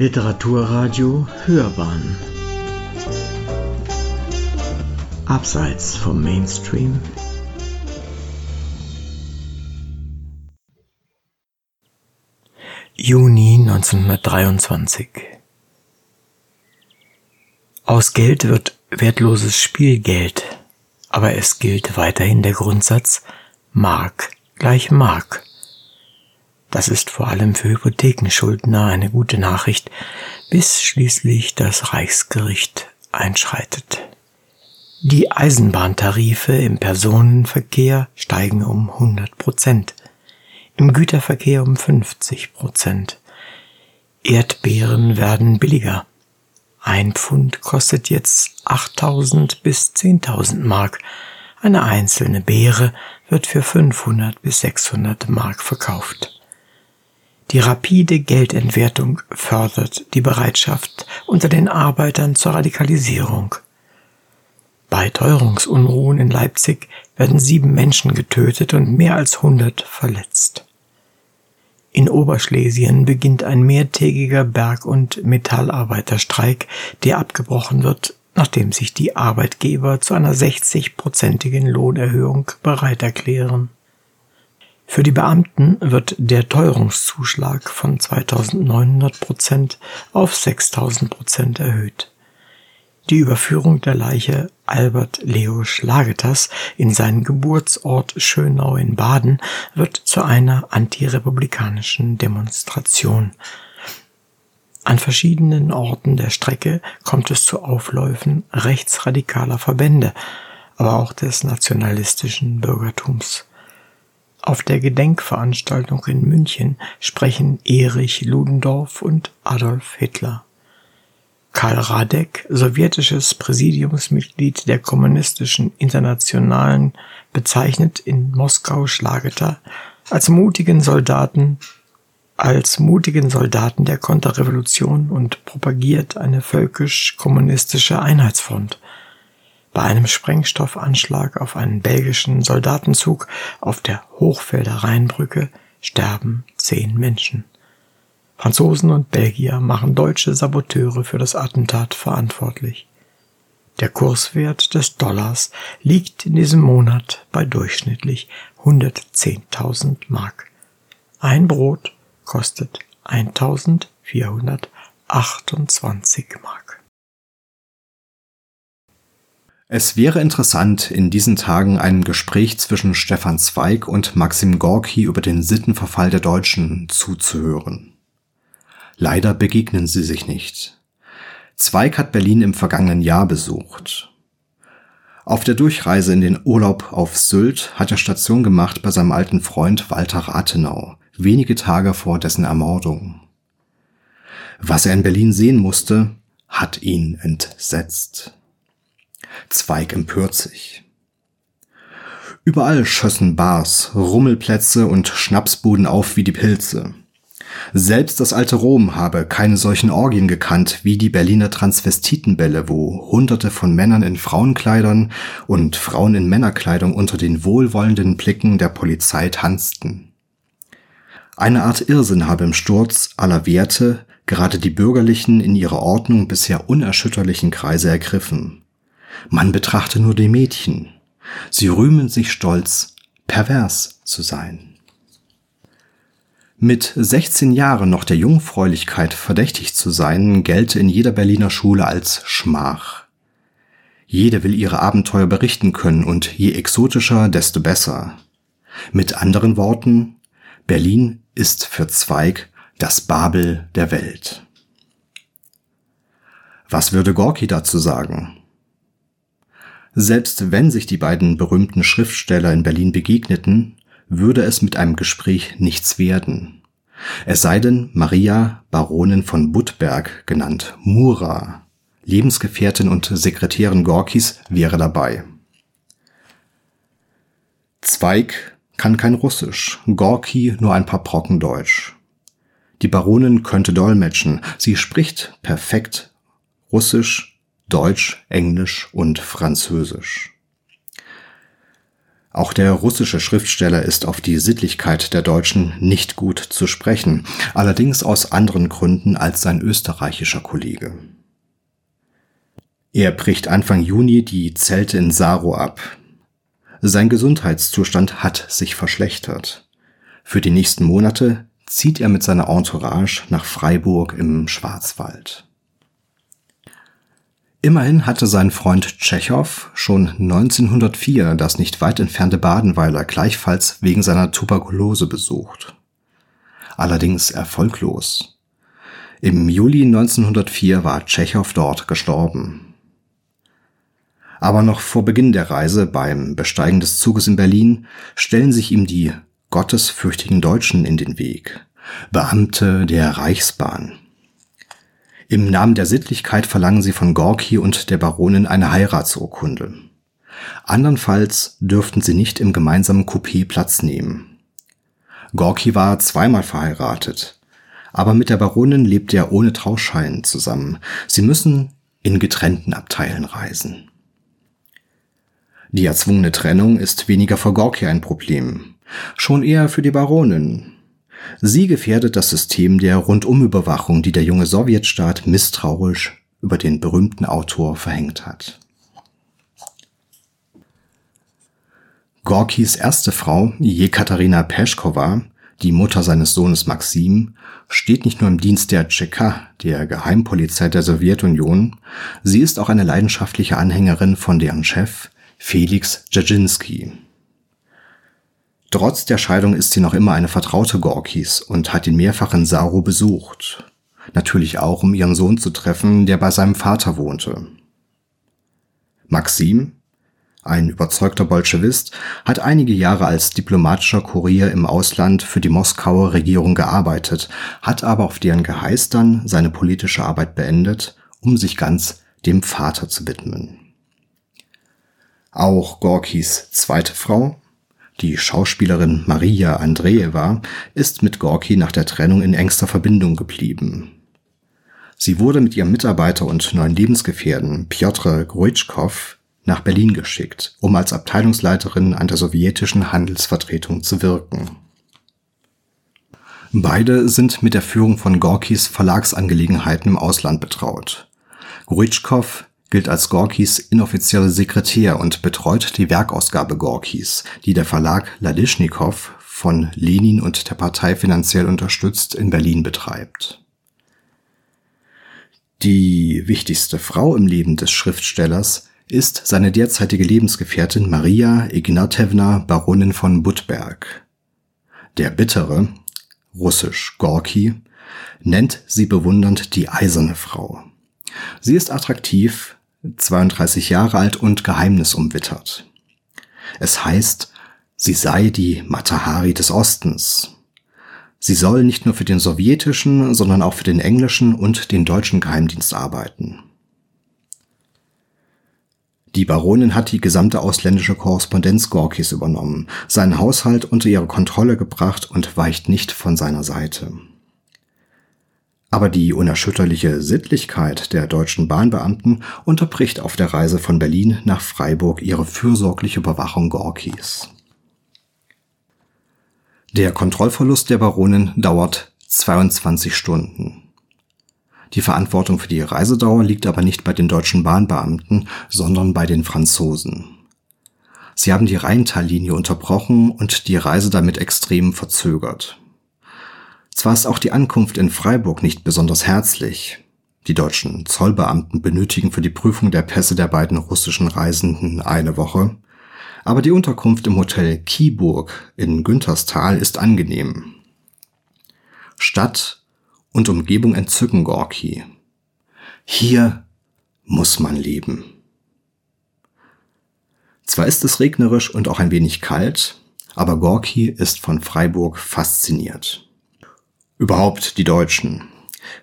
Literaturradio Hörbahn. Abseits vom Mainstream. Juni 1923 Aus Geld wird wertloses Spielgeld, aber es gilt weiterhin der Grundsatz Mark gleich Mark. Das ist vor allem für Hypothekenschuldner eine gute Nachricht, bis schließlich das Reichsgericht einschreitet. Die Eisenbahntarife im Personenverkehr steigen um 100 Prozent, im Güterverkehr um 50 Prozent. Erdbeeren werden billiger. Ein Pfund kostet jetzt 8000 bis 10.000 Mark. Eine einzelne Beere wird für 500 bis 600 Mark verkauft. Die rapide Geldentwertung fördert die Bereitschaft unter den Arbeitern zur Radikalisierung. Bei Teuerungsunruhen in Leipzig werden sieben Menschen getötet und mehr als hundert verletzt. In Oberschlesien beginnt ein mehrtägiger Berg- und Metallarbeiterstreik, der abgebrochen wird, nachdem sich die Arbeitgeber zu einer 60-prozentigen Lohnerhöhung bereit erklären. Für die Beamten wird der Teuerungszuschlag von 2900 Prozent auf 6000 Prozent erhöht. Die Überführung der Leiche Albert Leo Schlageters in seinen Geburtsort Schönau in Baden wird zu einer antirepublikanischen Demonstration. An verschiedenen Orten der Strecke kommt es zu Aufläufen rechtsradikaler Verbände, aber auch des nationalistischen Bürgertums. Auf der Gedenkveranstaltung in München sprechen Erich Ludendorff und Adolf Hitler. Karl Radek, sowjetisches Präsidiumsmitglied der Kommunistischen Internationalen, bezeichnet in Moskau Schlageter als mutigen Soldaten als mutigen Soldaten der Konterrevolution und propagiert eine völkisch-kommunistische Einheitsfront. Bei einem Sprengstoffanschlag auf einen belgischen Soldatenzug auf der Hochfelder Rheinbrücke sterben zehn Menschen. Franzosen und Belgier machen deutsche Saboteure für das Attentat verantwortlich. Der Kurswert des Dollars liegt in diesem Monat bei durchschnittlich 110.000 Mark. Ein Brot kostet 1428 Mark. Es wäre interessant, in diesen Tagen ein Gespräch zwischen Stefan Zweig und Maxim Gorki über den Sittenverfall der Deutschen zuzuhören. Leider begegnen sie sich nicht. Zweig hat Berlin im vergangenen Jahr besucht. Auf der Durchreise in den Urlaub auf Sylt hat er Station gemacht bei seinem alten Freund Walter Rathenau, wenige Tage vor dessen Ermordung. Was er in Berlin sehen musste, hat ihn entsetzt. Zweig empört sich. Überall schössen Bars, Rummelplätze und Schnapsbuden auf wie die Pilze. Selbst das alte Rom habe keine solchen Orgien gekannt wie die Berliner Transvestitenbälle, wo Hunderte von Männern in Frauenkleidern und Frauen in Männerkleidung unter den wohlwollenden Blicken der Polizei tanzten. Eine Art Irrsinn habe im Sturz aller Werte gerade die bürgerlichen in ihrer Ordnung bisher unerschütterlichen Kreise ergriffen. Man betrachte nur die Mädchen. Sie rühmen sich stolz, pervers zu sein. Mit 16 Jahren noch der Jungfräulichkeit verdächtig zu sein, gelte in jeder Berliner Schule als Schmach. Jede will ihre Abenteuer berichten können und je exotischer, desto besser. Mit anderen Worten, Berlin ist für Zweig das Babel der Welt. Was würde Gorki dazu sagen? Selbst wenn sich die beiden berühmten Schriftsteller in Berlin begegneten, würde es mit einem Gespräch nichts werden. Es sei denn, Maria, Baronin von Budberg, genannt Mura, Lebensgefährtin und Sekretärin Gorkis, wäre dabei. Zweig kann kein Russisch, Gorki nur ein paar Brocken Deutsch. Die Baronin könnte dolmetschen, sie spricht perfekt Russisch, Deutsch, Englisch und Französisch. Auch der russische Schriftsteller ist auf die Sittlichkeit der Deutschen nicht gut zu sprechen, allerdings aus anderen Gründen als sein österreichischer Kollege. Er bricht Anfang Juni die Zelte in Saro ab. Sein Gesundheitszustand hat sich verschlechtert. Für die nächsten Monate zieht er mit seiner Entourage nach Freiburg im Schwarzwald. Immerhin hatte sein Freund Tschechow schon 1904 das nicht weit entfernte Badenweiler gleichfalls wegen seiner Tuberkulose besucht. Allerdings erfolglos. Im Juli 1904 war Tschechow dort gestorben. Aber noch vor Beginn der Reise beim Besteigen des Zuges in Berlin stellen sich ihm die gottesfürchtigen Deutschen in den Weg, Beamte der Reichsbahn. Im Namen der Sittlichkeit verlangen sie von Gorki und der Baronin eine Heiratsurkunde. Andernfalls dürften sie nicht im gemeinsamen Coupé Platz nehmen. Gorki war zweimal verheiratet, aber mit der Baronin lebt er ohne Trauschein zusammen. Sie müssen in getrennten Abteilen reisen. Die erzwungene Trennung ist weniger für Gorki ein Problem, schon eher für die Baronin, Sie gefährdet das System der Rundumüberwachung, die der junge Sowjetstaat misstrauisch über den berühmten Autor verhängt hat. Gorkis erste Frau, Jekaterina Peschkova, die Mutter seines Sohnes Maxim, steht nicht nur im Dienst der Tscheka, der Geheimpolizei der Sowjetunion, sie ist auch eine leidenschaftliche Anhängerin von deren Chef Felix Dzerzhinsky. Trotz der Scheidung ist sie noch immer eine Vertraute Gorkis und hat ihn mehrfach in Saru besucht. Natürlich auch, um ihren Sohn zu treffen, der bei seinem Vater wohnte. Maxim, ein überzeugter Bolschewist, hat einige Jahre als diplomatischer Kurier im Ausland für die Moskauer Regierung gearbeitet, hat aber auf deren Geheiß dann seine politische Arbeit beendet, um sich ganz dem Vater zu widmen. Auch Gorkis zweite Frau, die Schauspielerin Maria Andreeva ist mit Gorki nach der Trennung in engster Verbindung geblieben. Sie wurde mit ihrem Mitarbeiter und neuen Lebensgefährten Piotr Gruitschkow nach Berlin geschickt, um als Abteilungsleiterin an der sowjetischen Handelsvertretung zu wirken. Beide sind mit der Führung von Gorkis Verlagsangelegenheiten im Ausland betraut. Gruitschkow gilt als Gorkis inoffizielle Sekretär und betreut die Werkausgabe Gorkis, die der Verlag Ladischnikow von Lenin und der Partei finanziell unterstützt in Berlin betreibt. Die wichtigste Frau im Leben des Schriftstellers ist seine derzeitige Lebensgefährtin Maria Ignatewna Baronin von Budberg. Der Bittere, russisch Gorki, nennt sie bewundernd die eiserne Frau. Sie ist attraktiv, 32 Jahre alt und geheimnisumwittert. Es heißt, sie sei die Matahari des Ostens. Sie soll nicht nur für den sowjetischen, sondern auch für den englischen und den deutschen Geheimdienst arbeiten. Die Baronin hat die gesamte ausländische Korrespondenz Gorkis übernommen, seinen Haushalt unter ihre Kontrolle gebracht und weicht nicht von seiner Seite. Aber die unerschütterliche Sittlichkeit der deutschen Bahnbeamten unterbricht auf der Reise von Berlin nach Freiburg ihre fürsorgliche Überwachung Gorkis. Der Kontrollverlust der Baronin dauert 22 Stunden. Die Verantwortung für die Reisedauer liegt aber nicht bei den deutschen Bahnbeamten, sondern bei den Franzosen. Sie haben die Rheintallinie unterbrochen und die Reise damit extrem verzögert. Zwar ist auch die Ankunft in Freiburg nicht besonders herzlich. Die deutschen Zollbeamten benötigen für die Prüfung der Pässe der beiden russischen Reisenden eine Woche, aber die Unterkunft im Hotel Kieburg in Günterstal ist angenehm. Stadt und Umgebung entzücken Gorki. Hier muss man leben. Zwar ist es regnerisch und auch ein wenig kalt, aber Gorki ist von Freiburg fasziniert. Überhaupt die Deutschen.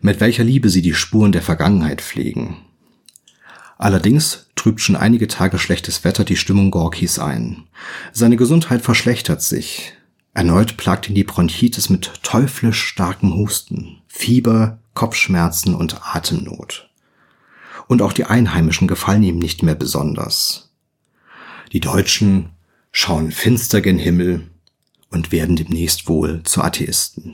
Mit welcher Liebe sie die Spuren der Vergangenheit pflegen. Allerdings trübt schon einige Tage schlechtes Wetter die Stimmung Gorkis ein. Seine Gesundheit verschlechtert sich. Erneut plagt ihn die Bronchitis mit teuflisch starkem Husten, Fieber, Kopfschmerzen und Atemnot. Und auch die Einheimischen gefallen ihm nicht mehr besonders. Die Deutschen schauen finster gen Himmel und werden demnächst wohl zu Atheisten.